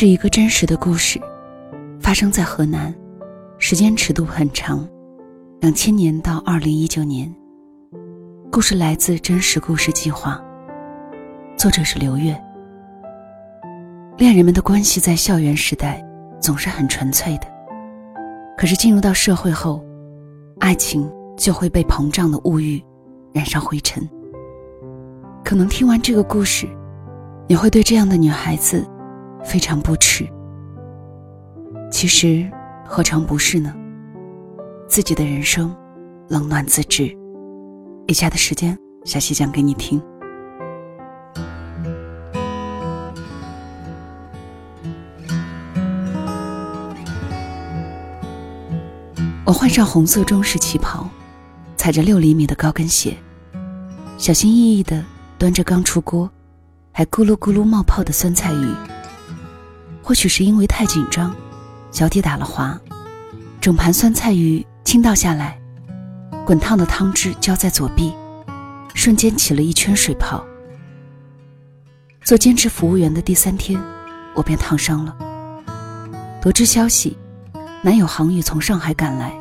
是一个真实的故事，发生在河南，时间尺度很长，两千年到二零一九年。故事来自真实故事计划，作者是刘月。恋人们的关系在校园时代总是很纯粹的，可是进入到社会后，爱情就会被膨胀的物欲染上灰尘。可能听完这个故事，你会对这样的女孩子。非常不耻，其实何尝不是呢？自己的人生，冷暖自知。以下的时间，小溪讲给你听。我换上红色中式旗袍，踩着六厘米的高跟鞋，小心翼翼的端着刚出锅，还咕噜咕噜冒泡的酸菜鱼。或许是因为太紧张，脚底打了滑，整盘酸菜鱼倾倒下来，滚烫的汤汁浇在左臂，瞬间起了一圈水泡。做兼职服务员的第三天，我便烫伤了。得知消息，男友杭宇从上海赶来，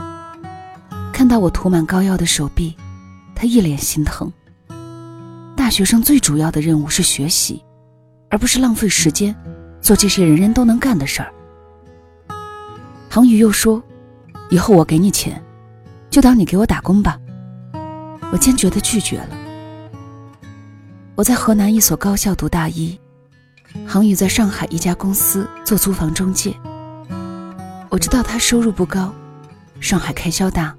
看到我涂满膏药的手臂，他一脸心疼。大学生最主要的任务是学习，而不是浪费时间。做这些人人都能干的事儿。杭宇又说：“以后我给你钱，就当你给我打工吧。”我坚决的拒绝了。我在河南一所高校读大一，杭宇在上海一家公司做租房中介。我知道他收入不高，上海开销大，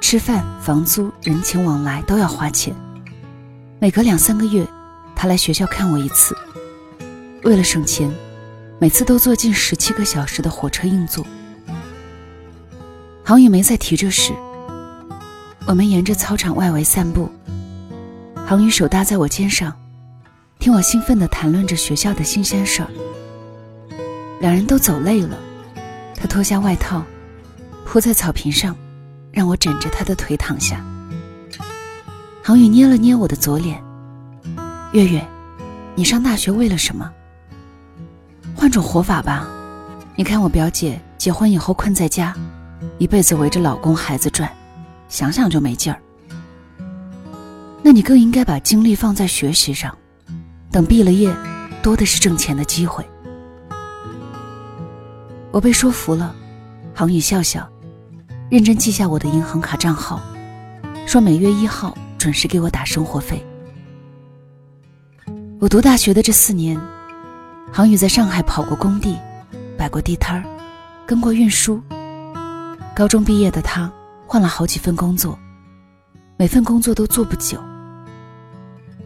吃饭、房租、人情往来都要花钱。每隔两三个月，他来学校看我一次。为了省钱，每次都坐近十七个小时的火车硬座。航宇没再提这事。我们沿着操场外围散步，航宇手搭在我肩上，听我兴奋地谈论着学校的新鲜事儿。两人都走累了，他脱下外套，铺在草坪上，让我枕着他的腿躺下。航宇捏了捏我的左脸，月月，你上大学为了什么？换种活法吧，你看我表姐结婚以后困在家，一辈子围着老公孩子转，想想就没劲儿。那你更应该把精力放在学习上，等毕了业，多的是挣钱的机会。我被说服了，杭宇笑笑，认真记下我的银行卡账号，说每月一号准时给我打生活费。我读大学的这四年。航宇在上海跑过工地，摆过地摊儿，跟过运输。高中毕业的他换了好几份工作，每份工作都做不久。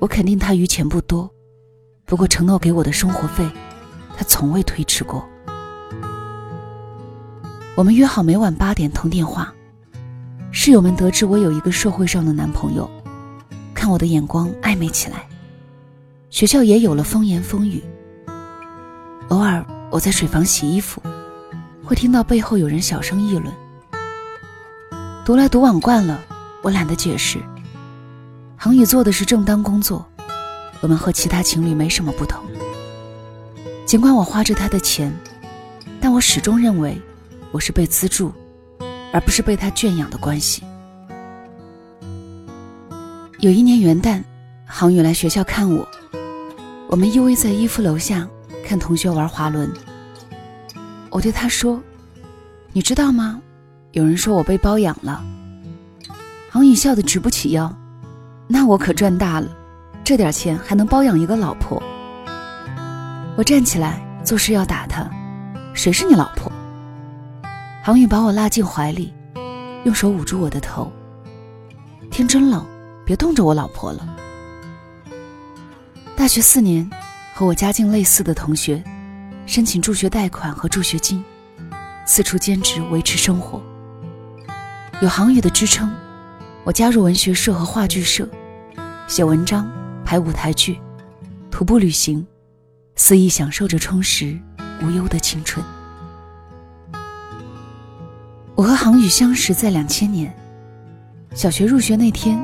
我肯定他余钱不多，不过承诺给我的生活费，他从未推迟过。我们约好每晚八点通电话。室友们得知我有一个社会上的男朋友，看我的眼光暧昧起来。学校也有了风言风语。偶尔我在水房洗衣服，会听到背后有人小声议论。独来独往惯了，我懒得解释。杭宇做的是正当工作，我们和其他情侣没什么不同。尽管我花着他的钱，但我始终认为我是被资助，而不是被他圈养的关系。有一年元旦，航宇来学校看我，我们依偎在衣服楼下。看同学玩滑轮，我对他说：“你知道吗？有人说我被包养了。”杭宇笑得直不起腰。那我可赚大了，这点钱还能包养一个老婆。我站起来做事要打他，谁是你老婆？杭宇把我拉进怀里，用手捂住我的头。天真冷，别冻着我老婆了。大学四年。和我家境类似的同学，申请助学贷款和助学金，四处兼职维持生活。有行业的支撑，我加入文学社和话剧社，写文章、排舞台剧、徒步旅行，肆意享受着充实无忧的青春。我和航宇相识在两千年，小学入学那天，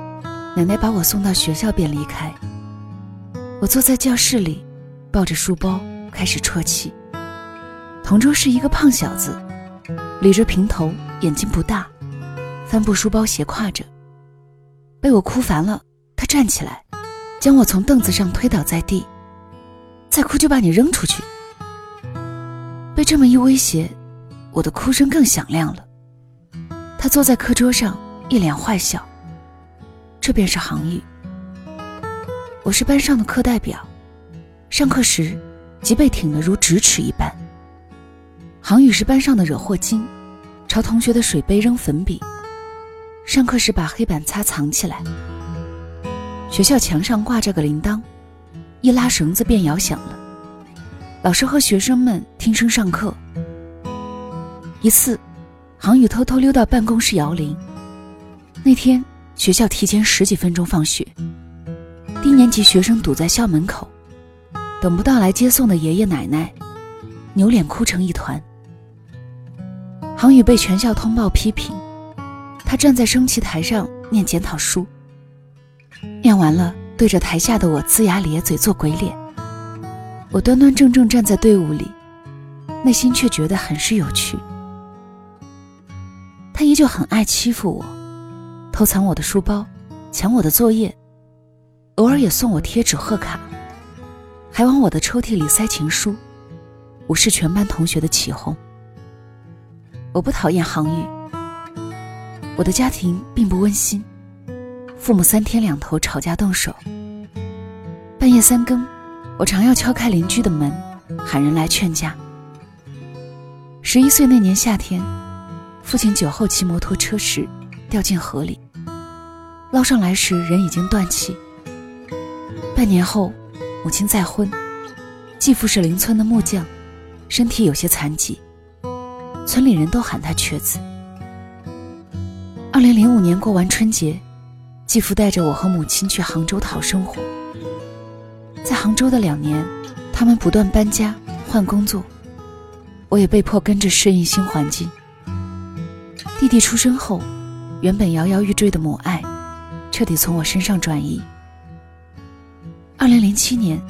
奶奶把我送到学校便离开，我坐在教室里。抱着书包开始啜泣，同桌是一个胖小子，理着平头，眼睛不大，帆布书包斜挎着。被我哭烦了，他站起来，将我从凳子上推倒在地，再哭就把你扔出去。被这么一威胁，我的哭声更响亮了。他坐在课桌上，一脸坏笑。这便是杭宇。我是班上的课代表，上课时脊背挺得如直尺一般。杭宇是班上的惹祸精，朝同学的水杯扔粉笔，上课时把黑板擦藏起来。学校墙上挂着个铃铛，一拉绳子便摇响了。老师和学生们听声上课。一次，杭宇偷偷溜到办公室摇铃。那天学校提前十几分钟放学，低年级学生堵在校门口，等不到来接送的爷爷奶奶，扭脸哭成一团。航宇被全校通报批评，他站在升旗台上念检讨书。念完了，对着台下的我龇牙咧嘴做鬼脸。我端端正正站在队伍里，内心却觉得很是有趣。他依旧很爱欺负我，偷藏我的书包，抢我的作业，偶尔也送我贴纸贺卡，还往我的抽屉里塞情书，无视全班同学的起哄。我不讨厌航宇。我的家庭并不温馨，父母三天两头吵架动手。半夜三更，我常要敲开邻居的门，喊人来劝架。十一岁那年夏天，父亲酒后骑摩托车时掉进河里，捞上来时人已经断气。半年后，母亲再婚，继父是邻村的木匠，身体有些残疾。村里人都喊他瘸子。二零零五年过完春节，继父带着我和母亲去杭州讨生活。在杭州的两年，他们不断搬家换工作，我也被迫跟着适应新环境。弟弟出生后，原本摇摇欲坠的母爱，彻底从我身上转移。二零零七年，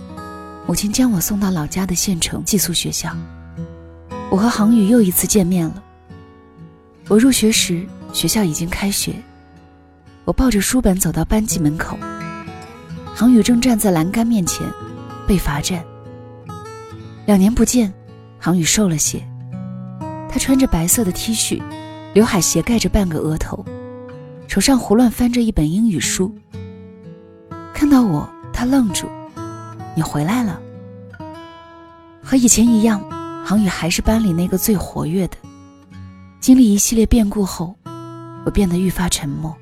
母亲将我送到老家的县城寄宿学校。我和航宇又一次见面了。我入学时，学校已经开学。我抱着书本走到班级门口，航宇正站在栏杆面前，被罚站。两年不见，航宇瘦了些。他穿着白色的 T 恤，刘海斜盖着半个额头，手上胡乱翻着一本英语书。看到我，他愣住：“你回来了？”和以前一样。航宇还是班里那个最活跃的。经历一系列变故后，我变得愈发沉默，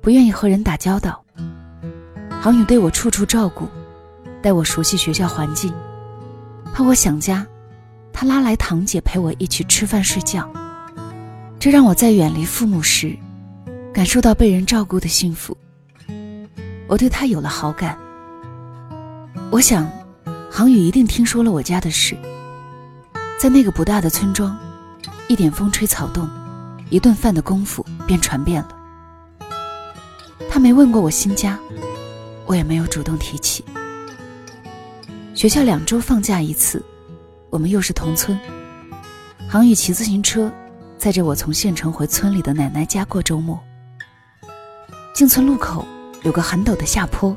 不愿意和人打交道。航宇对我处处照顾，带我熟悉学校环境，怕我想家，他拉来堂姐陪我一起吃饭睡觉。这让我在远离父母时，感受到被人照顾的幸福。我对他有了好感。我想，航宇一定听说了我家的事。在那个不大的村庄，一点风吹草动，一顿饭的功夫便传遍了。他没问过我新家，我也没有主动提起。学校两周放假一次，我们又是同村。航宇骑自行车载着我从县城回村里的奶奶家过周末。进村路口有个很陡的下坡，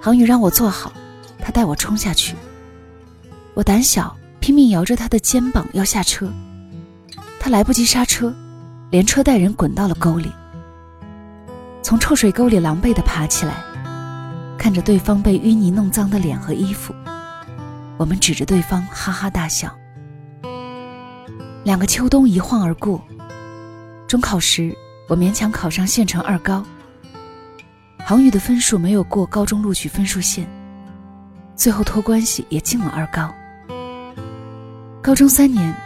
航宇让我坐好，他带我冲下去。我胆小。拼命摇着他的肩膀要下车，他来不及刹车，连车带人滚到了沟里。从臭水沟里狼狈地爬起来，看着对方被淤泥弄脏的脸和衣服，我们指着对方哈哈大笑。两个秋冬一晃而过，中考时我勉强考上县城二高。航宇的分数没有过高中录取分数线，最后托关系也进了二高。高中三年，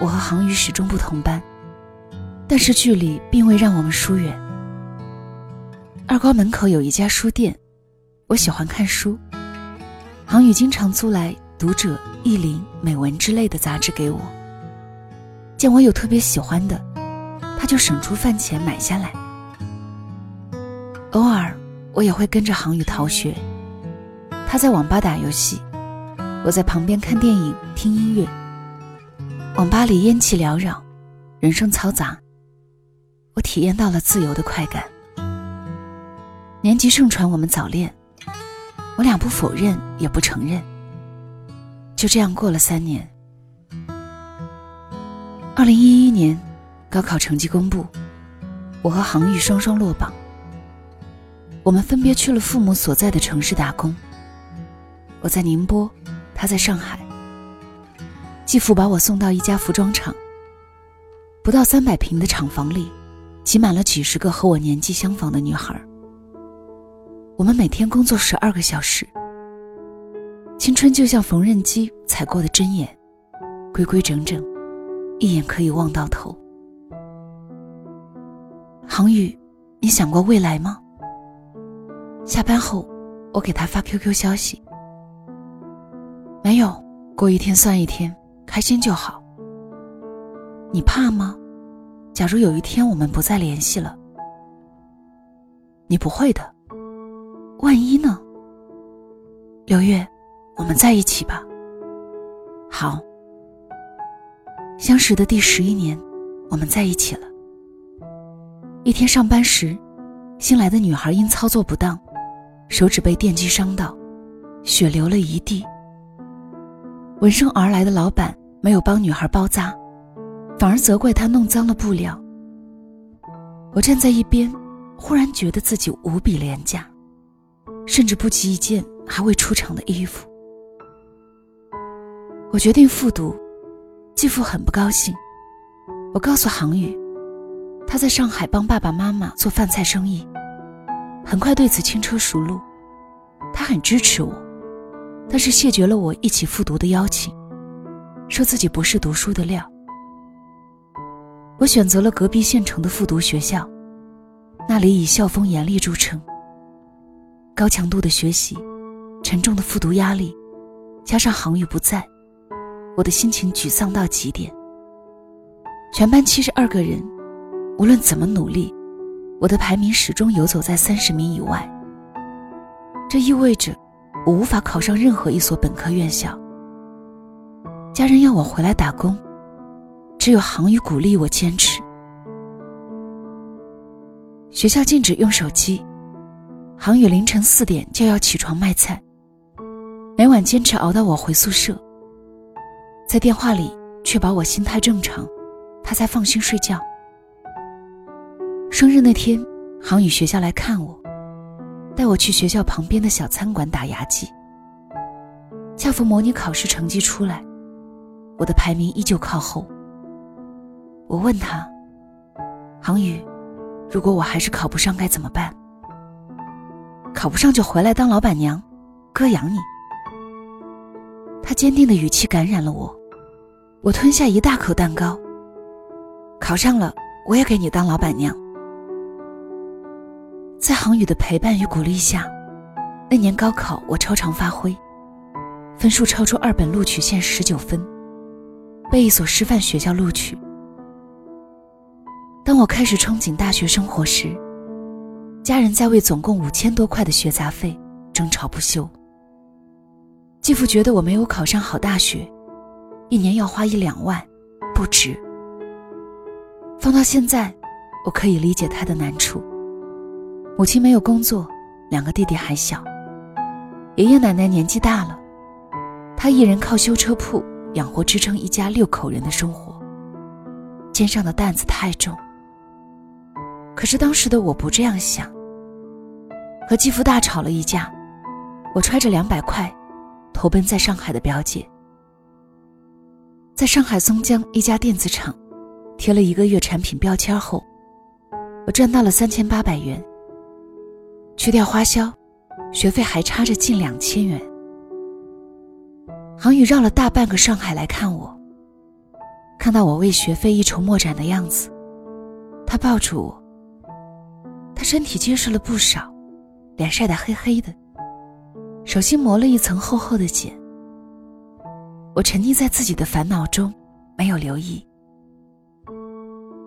我和航宇始终不同班，但是距离并未让我们疏远。二高门口有一家书店，我喜欢看书，航宇经常租来《读者》《意林》《美文》之类的杂志给我。见我有特别喜欢的，他就省出饭钱买下来。偶尔，我也会跟着航宇逃学，他在网吧打游戏，我在旁边看电影、听音乐。网吧里烟气缭绕，人声嘈杂。我体验到了自由的快感。年级盛传我们早恋，我俩不否认也不承认。就这样过了三年。二零一一年，高考成绩公布，我和航宇双双落榜。我们分别去了父母所在的城市打工。我在宁波，他在上海。继父把我送到一家服装厂。不到三百平的厂房里，挤满了几十个和我年纪相仿的女孩。我们每天工作十二个小时。青春就像缝纫机踩过的针眼，规规整整，一眼可以望到头。航宇，你想过未来吗？下班后，我给他发 QQ 消息。没有，过一天算一天，开心就好。你怕吗？假如有一天我们不再联系了，你不会的。万一呢？刘月。我们在一起吧。好。相识的第十一年，我们在一起了。一天上班时，新来的女孩因操作不当，手指被电击伤到，血流了一地。闻声而来的老板没有帮女孩包扎，反而责怪她弄脏了布料。我站在一边，忽然觉得自己无比廉价，甚至不及一件还未出厂的衣服。我决定复读，继父很不高兴。我告诉杭宇，他在上海帮爸爸妈妈做饭菜生意，很快对此轻车熟路。他很支持我，但是谢绝了我一起复读的邀请，说自己不是读书的料。我选择了隔壁县城的复读学校，那里以校风严厉著称。高强度的学习，沉重的复读压力，加上航宇不在。我的心情沮丧到极点。全班七十二个人，无论怎么努力，我的排名始终游走在三十名以外。这意味着我无法考上任何一所本科院校。家人要我回来打工，只有航宇鼓励我坚持。学校禁止用手机，航宇凌晨四点就要起床卖菜，每晚坚持熬到我回宿舍。在电话里确保我心态正常，他才放心睡觉。生日那天，航宇学校来看我，带我去学校旁边的小餐馆打牙祭。恰逢模拟考试成绩出来，我的排名依旧靠后。我问他：“航宇，如果我还是考不上该怎么办？”考不上就回来当老板娘，哥养你。他坚定的语气感染了我，我吞下一大口蛋糕。考上了，我也给你当老板娘。在航宇的陪伴与鼓励下，那年高考我超常发挥，分数超出二本录取线十九分，被一所师范学校录取。当我开始憧憬大学生活时，家人在为总共五千多块的学杂费争吵不休。继父觉得我没有考上好大学，一年要花一两万，不值。放到现在，我可以理解他的难处。母亲没有工作，两个弟弟还小，爷爷奶奶年纪大了，他一人靠修车铺养活支撑一家六口人的生活，肩上的担子太重。可是当时的我不这样想，和继父大吵了一架，我揣着两百块。投奔在上海的表姐，在上海松江一家电子厂贴了一个月产品标签后，我赚到了三千八百元。去掉花销，学费还差着近两千元。航宇绕了大半个上海来看我，看到我为学费一筹莫展的样子，他抱住我。他身体结实了不少，脸晒得黑黑的。手心磨了一层厚厚的茧。我沉溺在自己的烦恼中，没有留意。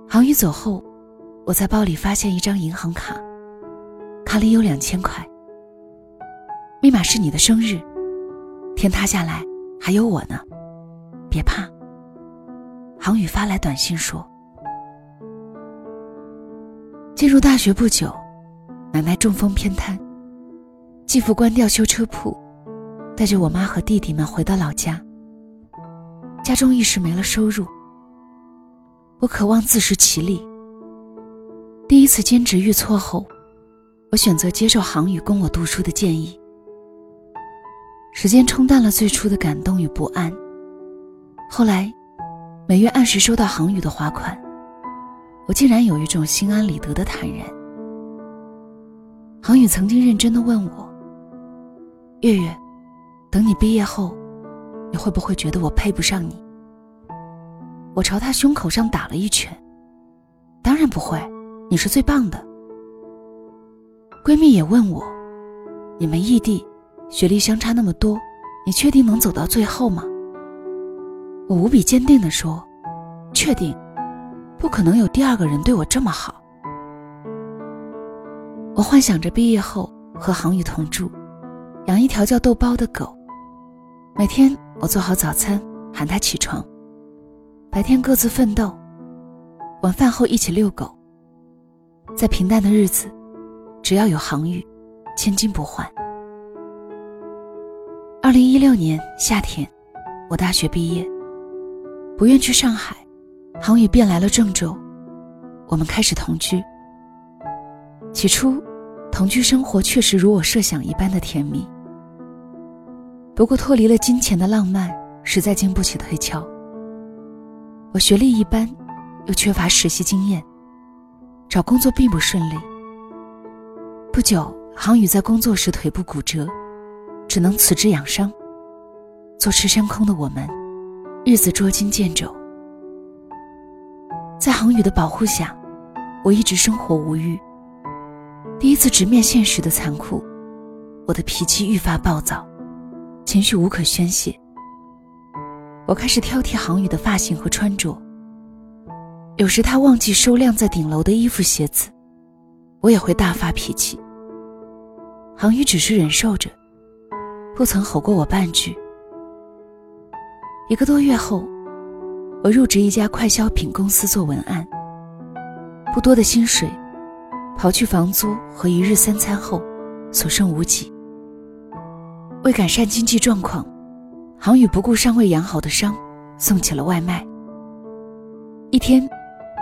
航宇走后，我在包里发现一张银行卡，卡里有两千块。密码是你的生日，天塌下来还有我呢，别怕。航宇发来短信说：“进入大学不久，奶奶中风偏瘫，继父关掉修车铺，带着我妈和弟弟们回到老家。家中一时没了收入，我渴望自食其力。第一次兼职遇挫后，我选择接受航宇供我读书的建议。时间冲淡了最初的感动与不安。后来，每月按时收到航宇的划款。”我竟然有一种心安理得的坦然。航宇曾经认真的问我：“月月，等你毕业后，你会不会觉得我配不上你？”我朝他胸口上打了一拳：“当然不会，你是最棒的。”闺蜜也问我：“你们异地，学历相差那么多，你确定能走到最后吗？”我无比坚定的说：“确定。”不可能有第二个人对我这么好。我幻想着毕业后和航宇同住，养一条叫豆包的狗。每天我做好早餐，喊它起床。白天各自奋斗，晚饭后一起遛狗。在平淡的日子，只要有航宇，千金不换。二零一六年夏天，我大学毕业，不愿去上海。航宇便来了郑州，我们开始同居。起初，同居生活确实如我设想一般的甜蜜。不过，脱离了金钱的浪漫，实在经不起推敲。我学历一般，又缺乏实习经验，找工作并不顺利。不久，航宇在工作时腿部骨折，只能辞职养伤。坐吃山空的我们，日子捉襟见肘。在航宇的保护下，我一直生活无虞。第一次直面现实的残酷，我的脾气愈发暴躁，情绪无可宣泄。我开始挑剔航宇的发型和穿着。有时他忘记收晾在顶楼的衣服鞋子，我也会大发脾气。航宇只是忍受着，不曾吼过我半句。一个多月后。我入职一家快消品公司做文案，不多的薪水，刨去房租和一日三餐后，所剩无几。为改善经济状况，航宇不顾尚未养好的伤，送起了外卖。一天，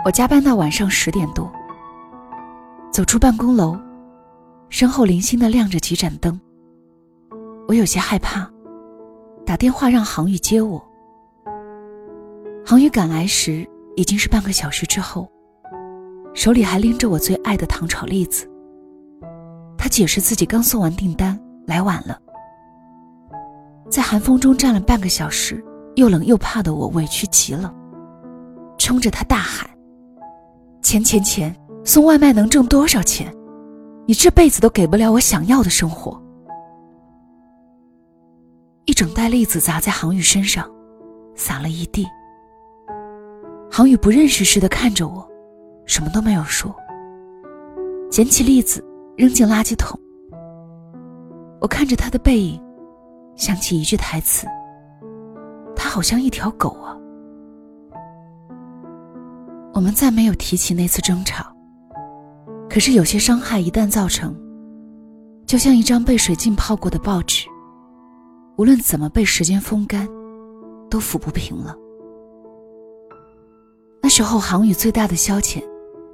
我加班到晚上十点多，走出办公楼，身后零星的亮着几盏灯。我有些害怕，打电话让航宇接我。航宇赶来时已经是半个小时之后，手里还拎着我最爱的糖炒栗子。他解释自己刚送完订单，来晚了。在寒风中站了半个小时，又冷又怕的我委屈极了，冲着他大喊：“钱钱钱！送外卖能挣多少钱？你这辈子都给不了我想要的生活！”一整袋栗子砸在航宇身上，洒了一地。航宇不认识似的看着我，什么都没有说。捡起栗子扔进垃圾桶。我看着他的背影，想起一句台词：“他好像一条狗啊。”我们再没有提起那次争吵。可是有些伤害一旦造成，就像一张被水浸泡过的报纸，无论怎么被时间风干，都抚不平了。那时候，航宇最大的消遣，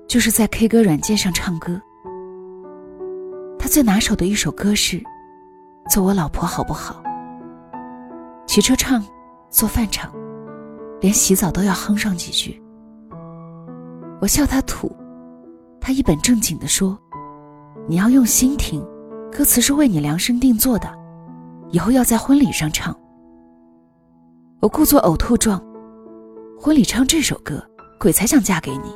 就是在 K 歌软件上唱歌。他最拿手的一首歌是《做我老婆好不好》。骑车唱，做饭唱，连洗澡都要哼上几句。我笑他土，他一本正经地说：“你要用心听，歌词是为你量身定做的，以后要在婚礼上唱。”我故作呕吐状，婚礼唱这首歌。鬼才想嫁给你。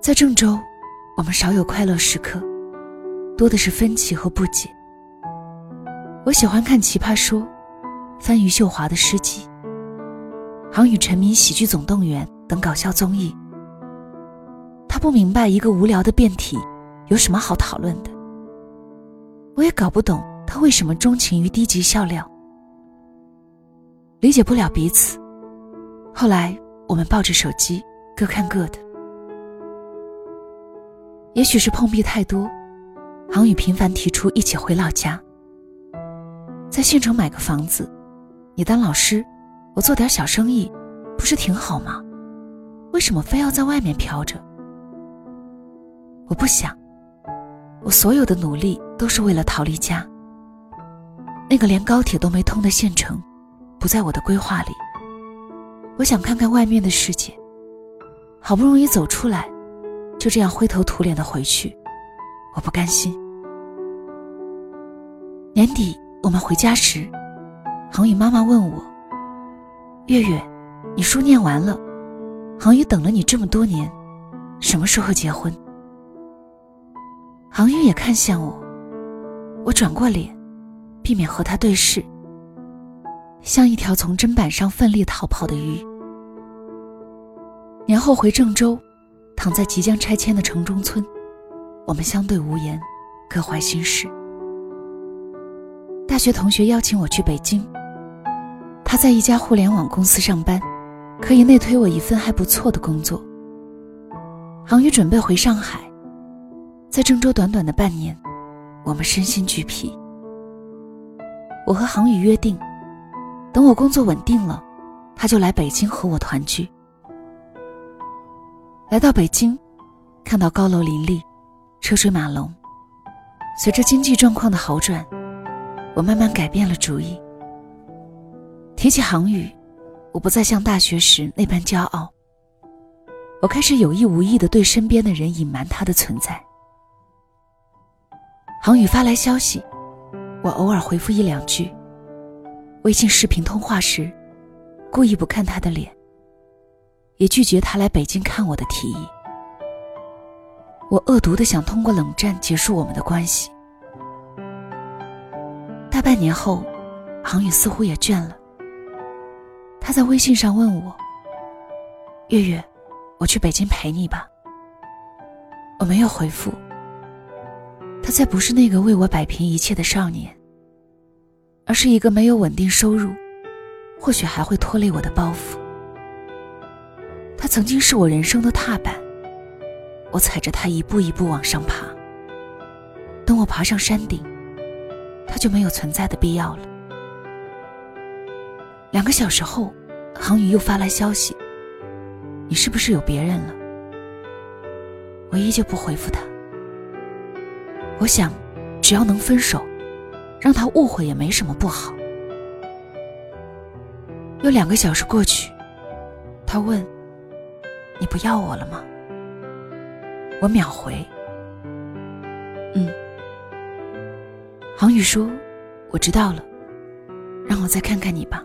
在郑州，我们少有快乐时刻，多的是分歧和不解。我喜欢看《奇葩说》，翻余秀华的诗集，航宇沉迷《喜剧总动员》等搞笑综艺。不明白一个无聊的辩题有什么好讨论的，我也搞不懂他为什么钟情于低级笑料。理解不了彼此。后来我们抱着手机，各看各的。也许是碰壁太多，航宇频繁提出一起回老家，在县城买个房子，你当老师，我做点小生意，不是挺好吗？为什么非要在外面飘着？我不想，我所有的努力都是为了逃离家。那个连高铁都没通的县城，不在我的规划里。我想看看外面的世界，好不容易走出来。就这样灰头土脸的回去，我不甘心。年底我们回家时，恒宇妈妈问我：“月月，你书念完了，恒宇等了你这么多年，什么时候结婚？”航宇也看向我，我转过脸，避免和他对视，像一条从砧板上奋力逃跑的鱼。年后回郑州。躺在即将拆迁的城中村，我们相对无言，各怀心事。大学同学邀请我去北京，他在一家互联网公司上班，可以内推我一份还不错的工作。航宇准备回上海，在郑州短短的半年，我们身心俱疲。我和航宇约定，等我工作稳定了，他就来北京和我团聚。来到北京，看到高楼林立，车水马龙。随着经济状况的好转，我慢慢改变了主意。提起航宇，我不再像大学时那般骄傲。我开始有意无意的对身边的人隐瞒他的存在。航宇发来消息，我偶尔回复一两句。微信视频通话时，故意不看他的脸。也拒绝他来北京看我的提议。我恶毒的想通过冷战结束我们的关系。大半年后，航宇似乎也倦了。他在微信上问我：“月月，我去北京陪你吧。”我没有回复。他再不是那个为我摆平一切的少年，而是一个没有稳定收入，或许还会拖累我的包袱。他曾经是我人生的踏板，我踩着他一步一步往上爬。等我爬上山顶，他就没有存在的必要了。两个小时后，航宇又发来消息：“你是不是有别人了？”我依旧不回复他。我想，只要能分手，让他误会也没什么不好。又两个小时过去，他问。你不要我了吗？我秒回。嗯。航宇说：“我知道了，让我再看看你吧。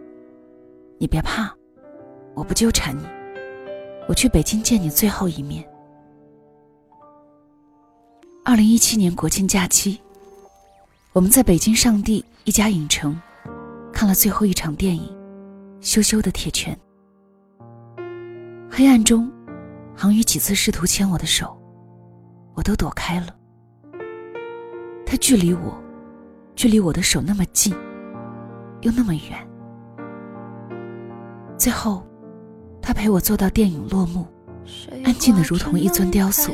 你别怕，我不纠缠你。我去北京见你最后一面。”二零一七年国庆假期，我们在北京上地一家影城看了最后一场电影《羞羞的铁拳》。黑暗中。航宇几次试图牵我的手，我都躲开了。他距离我，距离我的手那么近，又那么远。最后，他陪我坐到电影落幕，安静的如同一尊雕塑。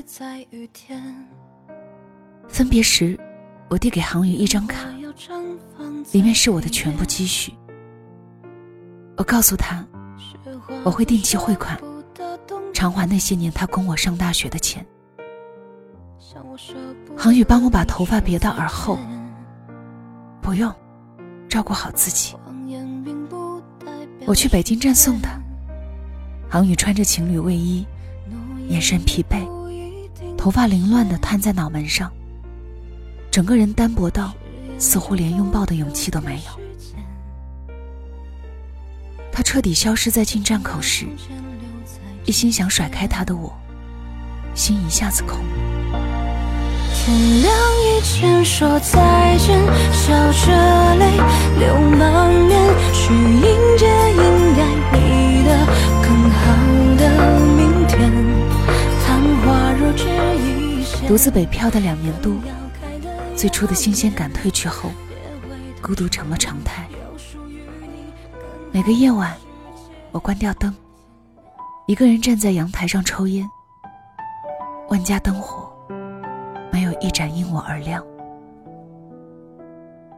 分别时，我递给航宇一张卡，里面是我的全部积蓄。我告诉他，我会定期汇款。偿还那些年他供我上大学的钱。航宇帮我把头发别到耳后，不用，照顾好自己。我去北京站送他。航宇穿着情侣卫衣，眼神疲惫，头发凌乱的摊在脑门上，整个人单薄到似乎连拥抱的勇气都没有。他彻底消失在进站口时。一心想甩开他的我，心一下子空。天亮以前说再见，笑着泪流满面，去迎接应该你的更好的明天。昙花若只一现。独自北漂的两年多，最初的新鲜感褪去后，孤独成了常态。每个夜晚，我关掉灯。一个人站在阳台上抽烟，万家灯火，没有一盏因我而亮。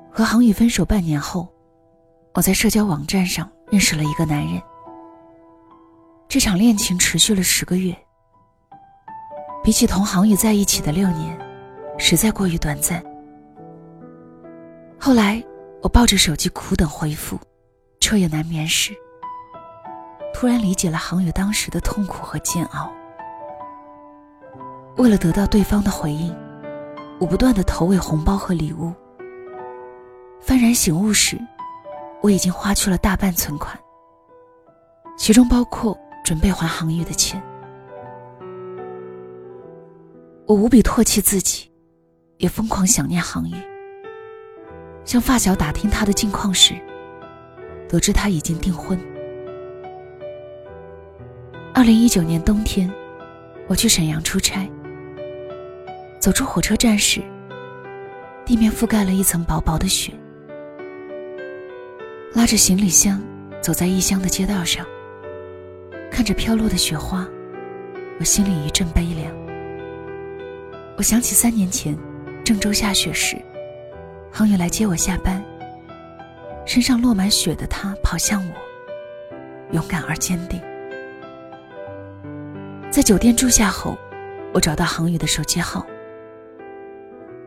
和杭宇分手半年后，我在社交网站上认识了一个男人。这场恋情持续了十个月，比起同杭宇在一起的六年，实在过于短暂。后来，我抱着手机苦等回复，彻夜难眠时。突然理解了航宇当时的痛苦和煎熬。为了得到对方的回应，我不断的投喂红包和礼物。幡然醒悟时，我已经花去了大半存款，其中包括准备还航宇的钱。我无比唾弃自己，也疯狂想念航宇。向发小打听他的近况时，得知他已经订婚。二零一九年冬天，我去沈阳出差。走出火车站时，地面覆盖了一层薄薄的雪。拉着行李箱走在异乡的街道上，看着飘落的雪花，我心里一阵悲凉。我想起三年前郑州下雪时，杭宇来接我下班。身上落满雪的他跑向我，勇敢而坚定。在酒店住下后，我找到航宇的手机号，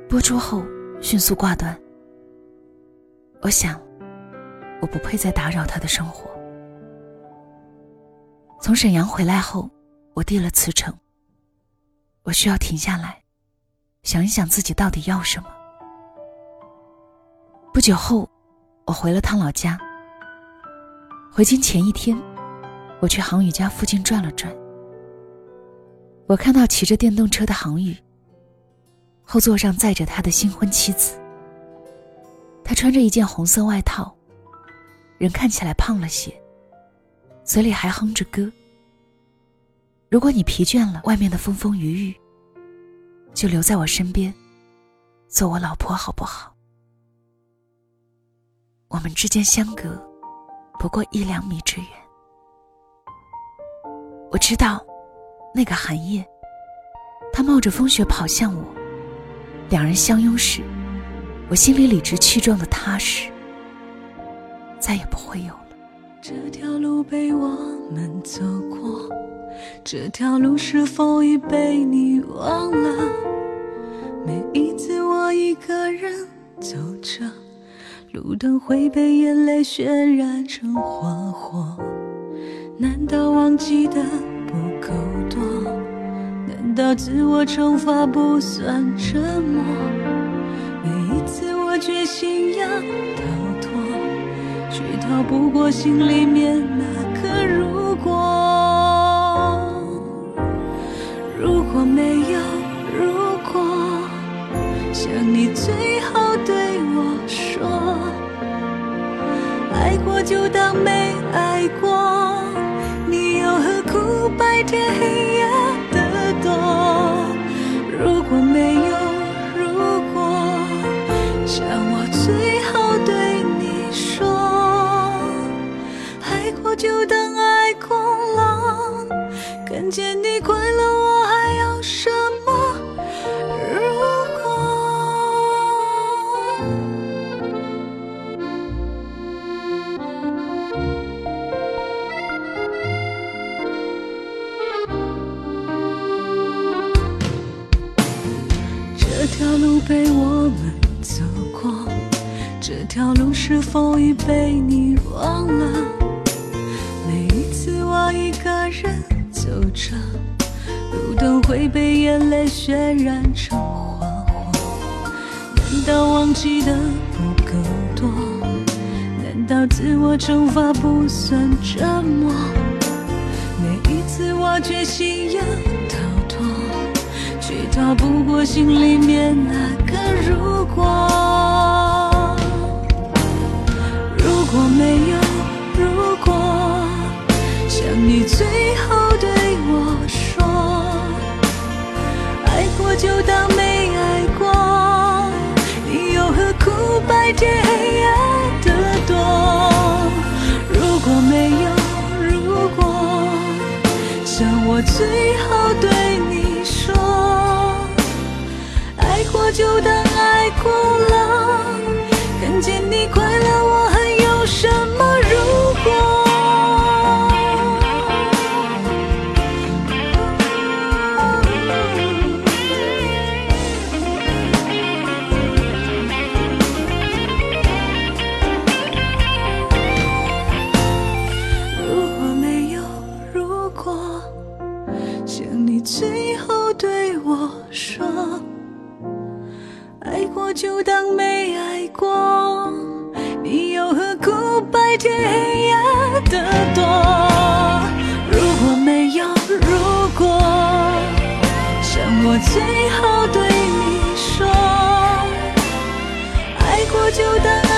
拨出后迅速挂断。我想，我不配再打扰他的生活。从沈阳回来后，我递了辞呈。我需要停下来，想一想自己到底要什么。不久后，我回了趟老家。回京前一天，我去杭宇家附近转了转。我看到骑着电动车的杭宇，后座上载着他的新婚妻子。他穿着一件红色外套，人看起来胖了些，嘴里还哼着歌。如果你疲倦了外面的风风雨雨，就留在我身边，做我老婆好不好？我们之间相隔不过一两米之远，我知道。那个寒夜，他冒着风雪跑向我，两人相拥时，我心里理直气壮的踏实，再也不会有了。这条路被我们走过，这条路是否已被你忘了？每一次我一个人走着，路灯会被眼泪渲染成花火，难道忘记的不够多？难道自我惩罚不算折磨？每一次我决心要逃脱，却逃不过心里面那个如果。如果没有如果，想你最好的爱过就当没爱过，你又何苦白天黑？算折磨？每一次我决心要逃脱，却逃不过心里面那个如果。如果没有如果。像你最后对我说，爱过就当没爱过，你又何苦白天我最后对你说，爱过就当爱过了，像你最后对我说，爱过就当没爱过，你又何苦白天黑夜的躲？如果没有如果，像我最后对你说，爱过就当。